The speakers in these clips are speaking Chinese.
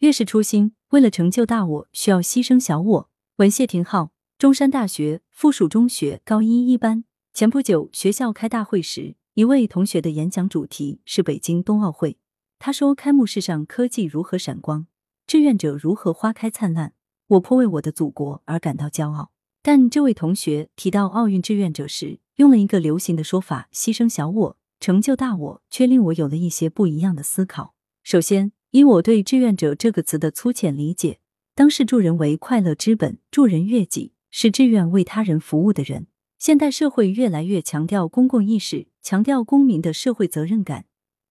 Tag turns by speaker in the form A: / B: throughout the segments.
A: 越是初心，为了成就大我，需要牺牲小我。文谢廷浩，中山大学附属中学高一一班。前不久，学校开大会时，一位同学的演讲主题是北京冬奥会。他说：“开幕式上科技如何闪光，志愿者如何花开灿烂，我颇为我的祖国而感到骄傲。”但这位同学提到奥运志愿者时，用了一个流行的说法“牺牲小我，成就大我”，却令我有了一些不一样的思考。首先，以我对志愿者这个词的粗浅理解，当视助人为快乐之本，助人悦己，是志愿为他人服务的人。现代社会越来越强调公共意识，强调公民的社会责任感，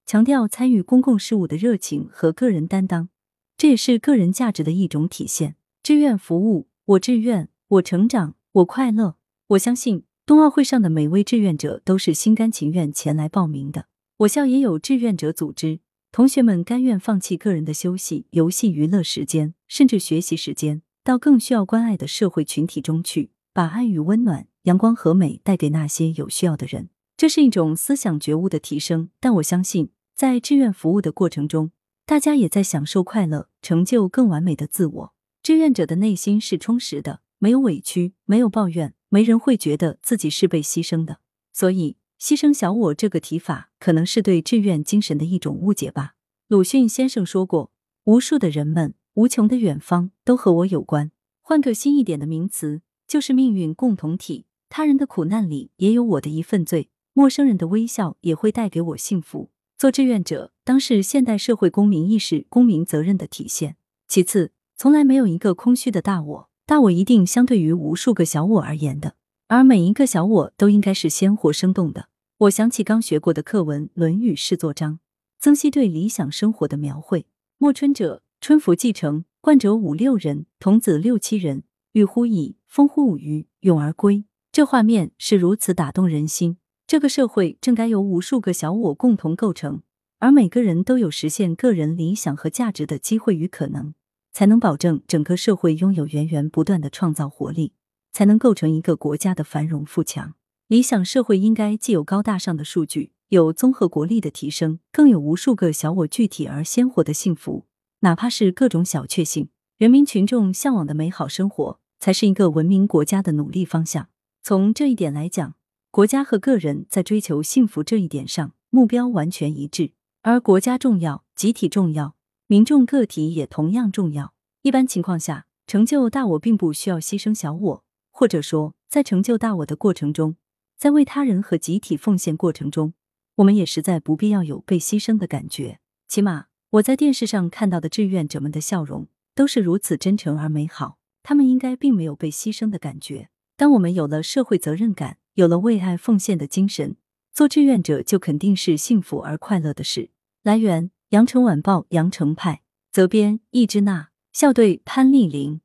A: 强调参与公共事务的热情和个人担当，这也是个人价值的一种体现。志愿服务，我志愿，我成长，我快乐。我相信冬奥会上的每位志愿者都是心甘情愿前来报名的。我校也有志愿者组织，同学们甘愿放弃个人的休息、游戏、娱乐时间，甚至学习时间，到更需要关爱的社会群体中去，把爱与温暖。阳光和美带给那些有需要的人，这是一种思想觉悟的提升。但我相信，在志愿服务的过程中，大家也在享受快乐，成就更完美的自我。志愿者的内心是充实的，没有委屈，没有抱怨，没人会觉得自己是被牺牲的。所以，牺牲小我这个提法，可能是对志愿精神的一种误解吧。鲁迅先生说过：“无数的人们，无穷的远方，都和我有关。”换个新一点的名词，就是命运共同体。他人的苦难里也有我的一份罪，陌生人的微笑也会带给我幸福。做志愿者当是现代社会公民意识、公民责任的体现。其次，从来没有一个空虚的大我，大我一定相对于无数个小我而言的，而每一个小我都应该是鲜活生动的。我想起刚学过的课文《论语释作章》，曾皙对理想生活的描绘：莫春者，春服既成，冠者五六人，童子六七人，欲乎矣，风乎舞于，咏而归。这画面是如此打动人心。这个社会正该由无数个小我共同构成，而每个人都有实现个人理想和价值的机会与可能，才能保证整个社会拥有源源不断的创造活力，才能构成一个国家的繁荣富强。理想社会应该既有高大上的数据，有综合国力的提升，更有无数个小我具体而鲜活的幸福，哪怕是各种小确幸。人民群众向往的美好生活，才是一个文明国家的努力方向。从这一点来讲，国家和个人在追求幸福这一点上目标完全一致。而国家重要，集体重要，民众个体也同样重要。一般情况下，成就大我并不需要牺牲小我，或者说，在成就大我的过程中，在为他人和集体奉献过程中，我们也实在不必要有被牺牲的感觉。起码我在电视上看到的志愿者们的笑容都是如此真诚而美好，他们应该并没有被牺牲的感觉。当我们有了社会责任感，有了为爱奉献的精神，做志愿者就肯定是幸福而快乐的事。来源：羊城晚报羊城派，责编：易之娜，校对：潘丽玲。